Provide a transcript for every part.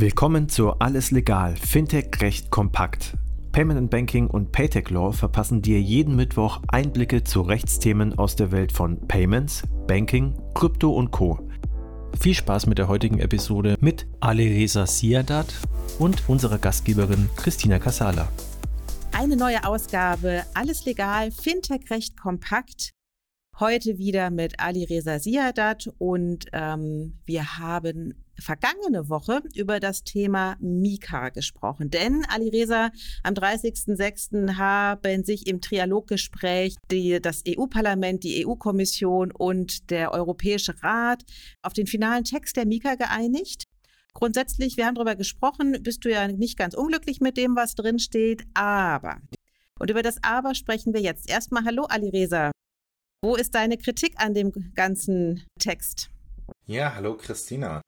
Willkommen zu Alles Legal, Fintech Recht kompakt. Payment and Banking und Paytech Law verpassen dir jeden Mittwoch Einblicke zu Rechtsthemen aus der Welt von Payments, Banking, Krypto und Co. Viel Spaß mit der heutigen Episode mit Alireza Siadat und unserer Gastgeberin Christina Casala. Eine neue Ausgabe Alles Legal, Fintech Recht kompakt. Heute wieder mit Ali Reza Siadat und ähm, wir haben vergangene Woche über das Thema Mika gesprochen. Denn, Ali Reza, am 30.06. haben sich im Trialoggespräch die, das EU-Parlament, die EU-Kommission und der Europäische Rat auf den finalen Text der Mika geeinigt. Grundsätzlich, wir haben darüber gesprochen, bist du ja nicht ganz unglücklich mit dem, was drin steht, aber. Und über das Aber sprechen wir jetzt. Erstmal Hallo, Ali Reza. Wo ist deine Kritik an dem ganzen Text? Ja, hallo Christina.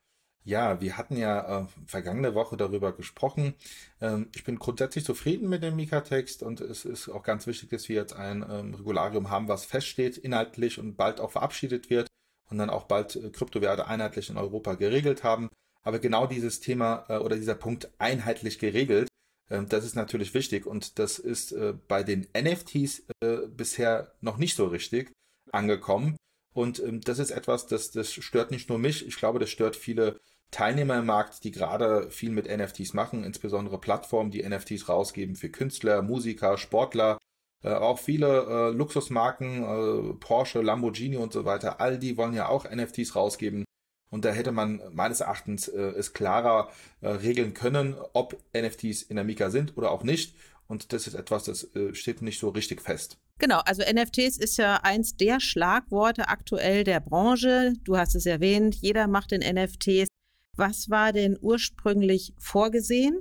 Ja, wir hatten ja äh, vergangene Woche darüber gesprochen. Ähm, ich bin grundsätzlich zufrieden mit dem Mika-Text und es ist auch ganz wichtig, dass wir jetzt ein ähm, Regularium haben, was feststeht inhaltlich und bald auch verabschiedet wird und dann auch bald äh, Kryptowerte einheitlich in Europa geregelt haben. Aber genau dieses Thema äh, oder dieser Punkt einheitlich geregelt, äh, das ist natürlich wichtig und das ist äh, bei den NFTs äh, bisher noch nicht so richtig angekommen. Und ähm, das ist etwas, das, das stört nicht nur mich, ich glaube, das stört viele Teilnehmer im Markt, die gerade viel mit NFTs machen, insbesondere Plattformen, die NFTs rausgeben für Künstler, Musiker, Sportler, äh, auch viele äh, Luxusmarken, äh, Porsche, Lamborghini und so weiter, all die wollen ja auch NFTs rausgeben. Und da hätte man meines Erachtens äh, es klarer äh, regeln können, ob NFTs in der Mika sind oder auch nicht. Und das ist etwas, das äh, steht nicht so richtig fest. Genau, also NFTs ist ja eins der Schlagworte aktuell der Branche. Du hast es erwähnt, jeder macht in NFTs. Was war denn ursprünglich vorgesehen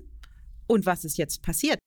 und was ist jetzt passiert?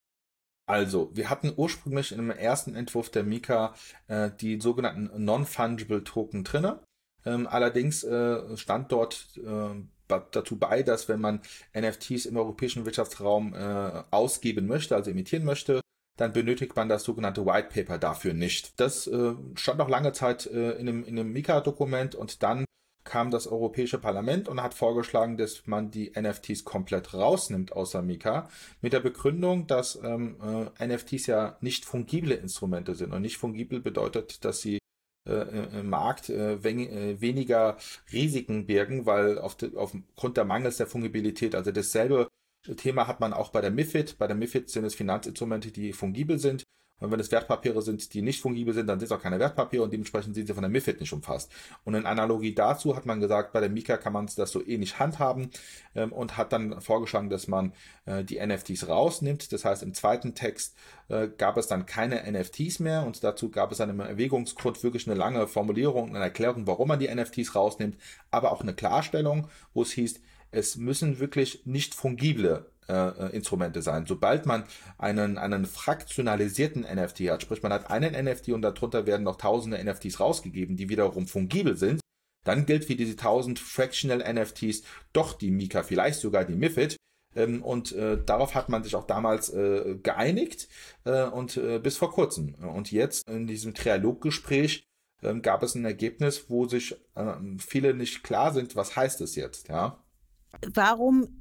Also, wir hatten ursprünglich im ersten Entwurf der Mika äh, die sogenannten Non-Fungible Token drinne. Ähm, allerdings äh, stand dort äh, dazu bei, dass wenn man NFTs im europäischen Wirtschaftsraum äh, ausgeben möchte, also emittieren möchte, dann benötigt man das sogenannte White Paper dafür nicht. Das äh, stand noch lange Zeit äh, in einem, in einem Mika-Dokument und dann kam das Europäische Parlament und hat vorgeschlagen, dass man die NFTs komplett rausnimmt aus Amica, mit der Begründung, dass ähm, äh, NFTs ja nicht fungible Instrumente sind. Und nicht fungibel bedeutet, dass sie äh, im Markt äh, wen, äh, weniger Risiken birgen, weil auf de, aufgrund der Mangels der Fungibilität, also dasselbe Thema hat man auch bei der MIFID. Bei der MIFID sind es Finanzinstrumente, die fungibel sind. Und wenn es Wertpapiere sind, die nicht fungibel sind, dann sind es auch keine Wertpapiere und dementsprechend sind sie von der MIFID nicht umfasst. Und in Analogie dazu hat man gesagt, bei der Mika kann man das so ähnlich handhaben ähm, und hat dann vorgeschlagen, dass man äh, die NFTs rausnimmt. Das heißt, im zweiten Text äh, gab es dann keine NFTs mehr und dazu gab es dann im Erwägungsgrund wirklich eine lange Formulierung, eine Erklärung, warum man die NFTs rausnimmt, aber auch eine Klarstellung, wo es hieß, es müssen wirklich nicht fungible äh, äh Instrumente sein. Sobald man einen, einen fraktionalisierten NFT hat, sprich man hat einen NFT und darunter werden noch tausende NFTs rausgegeben, die wiederum fungibel sind, dann gilt für diese tausend Fractional NFTs doch die Mika, vielleicht sogar die MIFID. Ähm, und äh, darauf hat man sich auch damals äh, geeinigt äh, und äh, bis vor kurzem. Und jetzt in diesem Trialoggespräch ähm, gab es ein Ergebnis, wo sich ähm, viele nicht klar sind, was heißt es jetzt, ja. Warum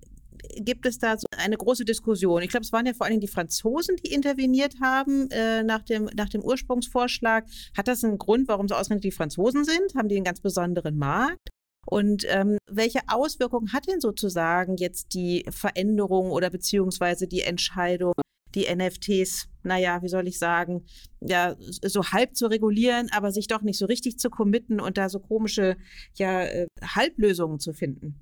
gibt es da so eine große Diskussion? Ich glaube, es waren ja vor allem die Franzosen, die interveniert haben äh, nach, dem, nach dem Ursprungsvorschlag. Hat das einen Grund, warum so ausgerechnet die Franzosen sind? Haben die einen ganz besonderen Markt? Und ähm, welche Auswirkungen hat denn sozusagen jetzt die Veränderung oder beziehungsweise die Entscheidung, die NFTs, naja, wie soll ich sagen, ja, so halb zu regulieren, aber sich doch nicht so richtig zu committen und da so komische, ja, äh, Halblösungen zu finden?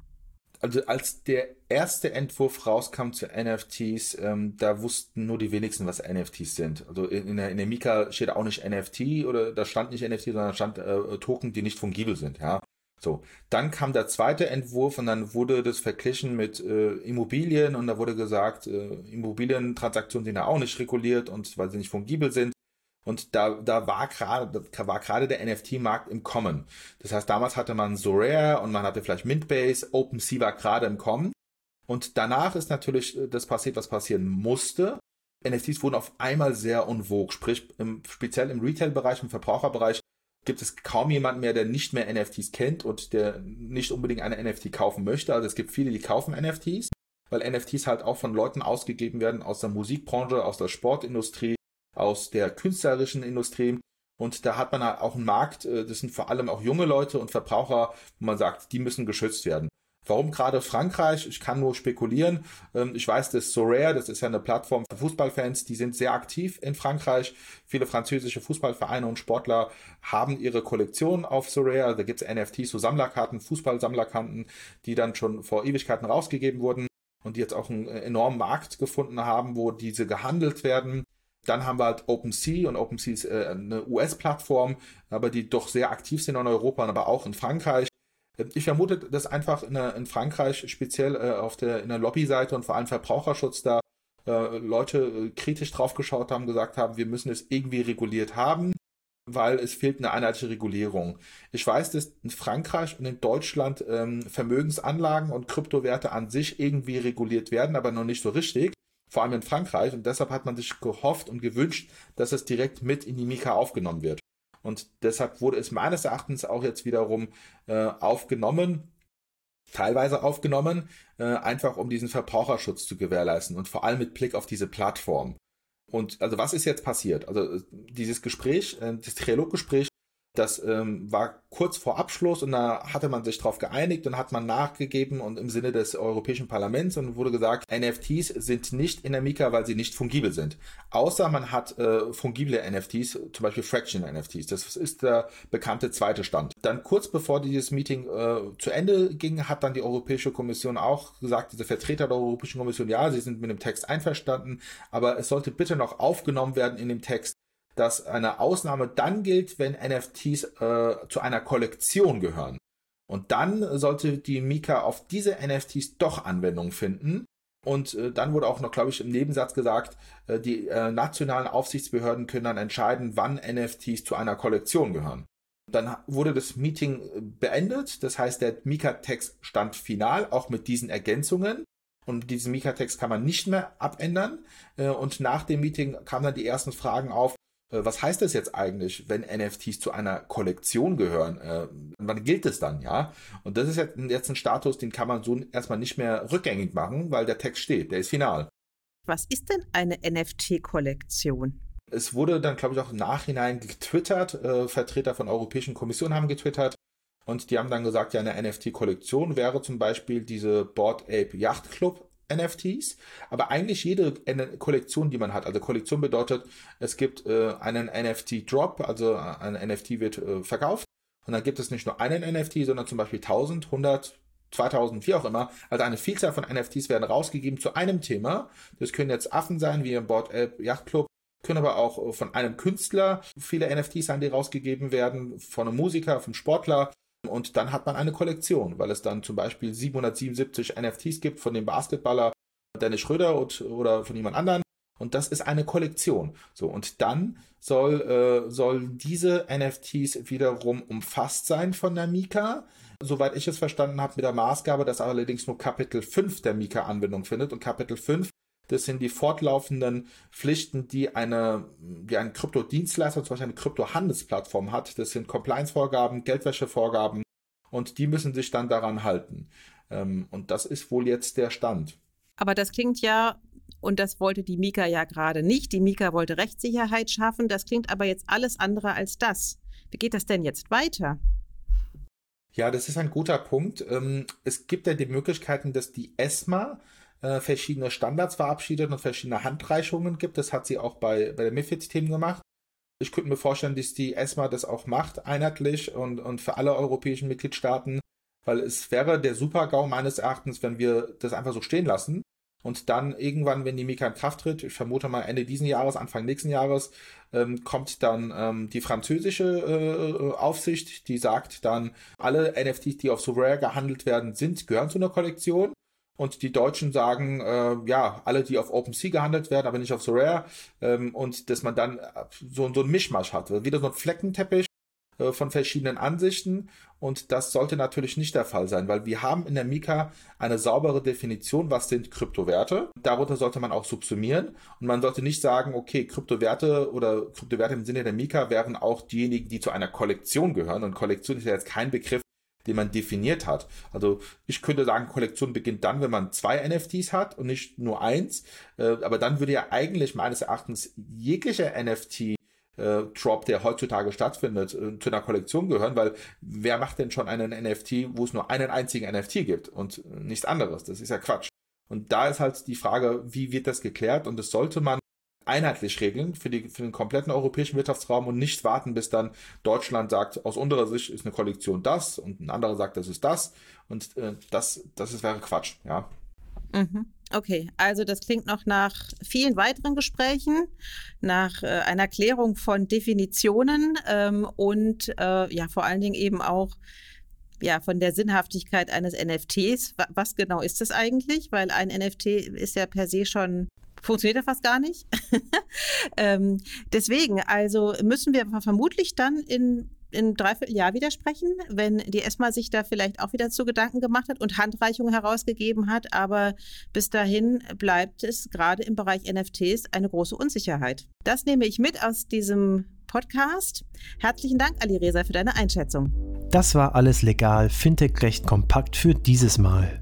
Also als der erste Entwurf rauskam zu NFTs, ähm, da wussten nur die wenigsten, was NFTs sind. Also in, der, in der Mika steht auch nicht NFT oder da stand nicht NFT, sondern da stand äh, Token, die nicht fungibel sind, ja. So, dann kam der zweite Entwurf und dann wurde das verglichen mit äh, Immobilien und da wurde gesagt, äh, Immobilientransaktionen sind ja auch nicht reguliert und weil sie nicht fungibel sind. Und da, da war gerade, war gerade der NFT-Markt im Kommen. Das heißt, damals hatte man Sorare und man hatte vielleicht Mintbase, OpenSea war gerade im Kommen. Und danach ist natürlich äh, das passiert, was passieren musste. NFTs wurden auf einmal sehr unwog. Sprich, im, speziell im Retail-Bereich, im Verbraucherbereich gibt es kaum jemanden mehr, der nicht mehr NFTs kennt und der nicht unbedingt eine NFT kaufen möchte. Also es gibt viele, die kaufen NFTs. weil NFTs halt auch von Leuten ausgegeben werden aus der Musikbranche, aus der Sportindustrie, aus der künstlerischen Industrie. Und da hat man halt auch einen Markt, äh, das sind vor allem auch junge Leute und Verbraucher, wo man sagt, die müssen geschützt werden. Warum gerade Frankreich? Ich kann nur spekulieren. Ähm, ich weiß, dass Sorare, das ist ja eine Plattform für Fußballfans, die sind sehr aktiv in Frankreich. Viele französische Fußballvereine und Sportler haben ihre Kollektion auf Sorare. Da gibt es NFTs, so Sammlerkarten, Fußballsammlerkarten, die dann schon vor Ewigkeiten rausgegeben wurden und die jetzt auch einen enormen Markt gefunden haben, wo diese gehandelt werden. Dann haben wir halt OpenSea und OpenSea ist äh, eine US-Plattform, aber die doch sehr aktiv sind in Europa, aber auch in Frankreich. Ich vermute, dass einfach in, in Frankreich speziell äh, auf der, in der Lobbyseite und vor allem Verbraucherschutz da äh, Leute äh, kritisch drauf geschaut haben, gesagt haben, wir müssen es irgendwie reguliert haben, weil es fehlt eine einheitliche Regulierung. Ich weiß, dass in Frankreich und in Deutschland ähm, Vermögensanlagen und Kryptowerte an sich irgendwie reguliert werden, aber noch nicht so richtig. Vor allem in Frankreich. Und deshalb hat man sich gehofft und gewünscht, dass es direkt mit in die Mika aufgenommen wird. Und deshalb wurde es meines Erachtens auch jetzt wiederum äh, aufgenommen, teilweise aufgenommen, äh, einfach um diesen Verbraucherschutz zu gewährleisten und vor allem mit Blick auf diese Plattform. Und also was ist jetzt passiert? Also äh, dieses Gespräch, äh, das Trialoggespräch das ähm, war kurz vor Abschluss und da hatte man sich darauf geeinigt und hat man nachgegeben und im Sinne des Europäischen Parlaments und wurde gesagt, NFTs sind nicht in der Mika, weil sie nicht fungibel sind. Außer man hat äh, fungible NFTs, zum Beispiel Fraction NFTs. Das ist der bekannte zweite Stand. Dann kurz bevor dieses Meeting äh, zu Ende ging, hat dann die Europäische Kommission auch gesagt, diese Vertreter der Europäischen Kommission, ja, sie sind mit dem Text einverstanden, aber es sollte bitte noch aufgenommen werden in dem Text, dass eine Ausnahme dann gilt, wenn NFTs äh, zu einer Kollektion gehören. Und dann sollte die Mika auf diese NFTs doch Anwendung finden. Und äh, dann wurde auch noch, glaube ich, im Nebensatz gesagt, äh, die äh, nationalen Aufsichtsbehörden können dann entscheiden, wann NFTs zu einer Kollektion gehören. Dann wurde das Meeting äh, beendet. Das heißt, der Mika-Text stand final, auch mit diesen Ergänzungen. Und diesen Mika-Text kann man nicht mehr abändern. Äh, und nach dem Meeting kamen dann die ersten Fragen auf, was heißt das jetzt eigentlich, wenn NFTs zu einer Kollektion gehören? Äh, wann gilt es dann, ja? Und das ist jetzt ein Status, den kann man so erstmal nicht mehr rückgängig machen, weil der Text steht, der ist final. Was ist denn eine NFT-Kollektion? Es wurde dann, glaube ich, auch im Nachhinein getwittert. Äh, Vertreter von Europäischen Kommission haben getwittert. Und die haben dann gesagt, ja, eine NFT-Kollektion wäre zum Beispiel diese Board Ape Yacht Club NFTs, aber eigentlich jede Kollektion, die man hat. Also Kollektion bedeutet, es gibt äh, einen NFT-Drop, also ein NFT wird äh, verkauft und dann gibt es nicht nur einen NFT, sondern zum Beispiel 1000, 100, 2000, wie auch immer. Also eine Vielzahl von NFTs werden rausgegeben zu einem Thema. Das können jetzt Affen sein, wie im Board App Yacht Club, können aber auch von einem Künstler viele NFTs sein, die rausgegeben werden, von einem Musiker, vom Sportler. Und dann hat man eine Kollektion, weil es dann zum Beispiel 777 NFTs gibt von dem Basketballer Dennis Schröder und, oder von jemand anderen. Und das ist eine Kollektion. So, und dann soll, äh, soll diese NFTs wiederum umfasst sein von der Mika. Soweit ich es verstanden habe, mit der Maßgabe, dass allerdings nur Kapitel 5 der Mika Anwendung findet. Und Kapitel 5 das sind die fortlaufenden Pflichten, die eine, die ein Kryptodienstleister, zum Beispiel eine Kryptohandelsplattform hat. Das sind Compliance-Vorgaben, Geldwäsche-Vorgaben und die müssen sich dann daran halten. Ähm, und das ist wohl jetzt der Stand. Aber das klingt ja, und das wollte die Mika ja gerade nicht. Die Mika wollte Rechtssicherheit schaffen. Das klingt aber jetzt alles andere als das. Wie geht das denn jetzt weiter? Ja, das ist ein guter Punkt. Ähm, es gibt ja die Möglichkeiten, dass die ESMA äh, verschiedene Standards verabschiedet und verschiedene Handreichungen gibt. Das hat sie auch bei, bei der MIFID-Themen gemacht. Ich könnte mir vorstellen, dass die ESMA das auch macht, einheitlich und, und für alle europäischen Mitgliedstaaten, weil es wäre der Super-GAU meines Erachtens, wenn wir das einfach so stehen lassen und dann irgendwann, wenn die Mika in Kraft tritt, ich vermute mal Ende diesen Jahres, Anfang nächsten Jahres, ähm, kommt dann ähm, die französische äh, Aufsicht, die sagt dann, alle NFTs, die auf Souverain gehandelt werden, sind, gehören zu einer Kollektion und die Deutschen sagen, äh, ja, alle, die auf OpenSea gehandelt werden, aber nicht auf Sorare ähm, und dass man dann äh, so, so ein Mischmasch hat, wieder so ein Fleckenteppich äh, von verschiedenen Ansichten. Und das sollte natürlich nicht der Fall sein, weil wir haben in der Mika eine saubere Definition, was sind Kryptowerte. Darunter sollte man auch subsumieren. Und man sollte nicht sagen, okay, Kryptowerte oder Kryptowerte im Sinne der Mika wären auch diejenigen, die zu einer Kollektion gehören. Und Kollektion ist ja jetzt kein Begriff, den man definiert hat. Also ich könnte sagen, Kollektion beginnt dann, wenn man zwei NFTs hat und nicht nur eins. Äh, aber dann würde ja eigentlich meines Erachtens jeglicher NFT äh, Drop, der heutzutage stattfindet, äh, zu einer Kollektion gehören, weil wer macht denn schon einen NFT, wo es nur einen einzigen NFT gibt und nichts anderes? Das ist ja Quatsch. Und da ist halt die Frage, wie wird das geklärt? Und das sollte man einheitlich regeln für, die, für den kompletten europäischen Wirtschaftsraum und nicht warten, bis dann Deutschland sagt, aus unserer Sicht ist eine Kollektion das und ein anderer sagt, das ist das. Und äh, das, das ist, wäre Quatsch, ja. Mhm. Okay, also das klingt noch nach vielen weiteren Gesprächen, nach äh, einer Klärung von Definitionen ähm, und äh, ja vor allen Dingen eben auch ja von der Sinnhaftigkeit eines NFTs. Was genau ist das eigentlich? Weil ein NFT ist ja per se schon funktioniert ja fast gar nicht. ähm, deswegen, also müssen wir vermutlich dann in in dreiviertel Jahr widersprechen, wenn die ESMA sich da vielleicht auch wieder zu Gedanken gemacht hat und Handreichungen herausgegeben hat. Aber bis dahin bleibt es gerade im Bereich NFTs eine große Unsicherheit. Das nehme ich mit aus diesem Podcast. Herzlichen Dank, Ali Reza, für deine Einschätzung. Das war alles legal, Fintech recht kompakt für dieses Mal.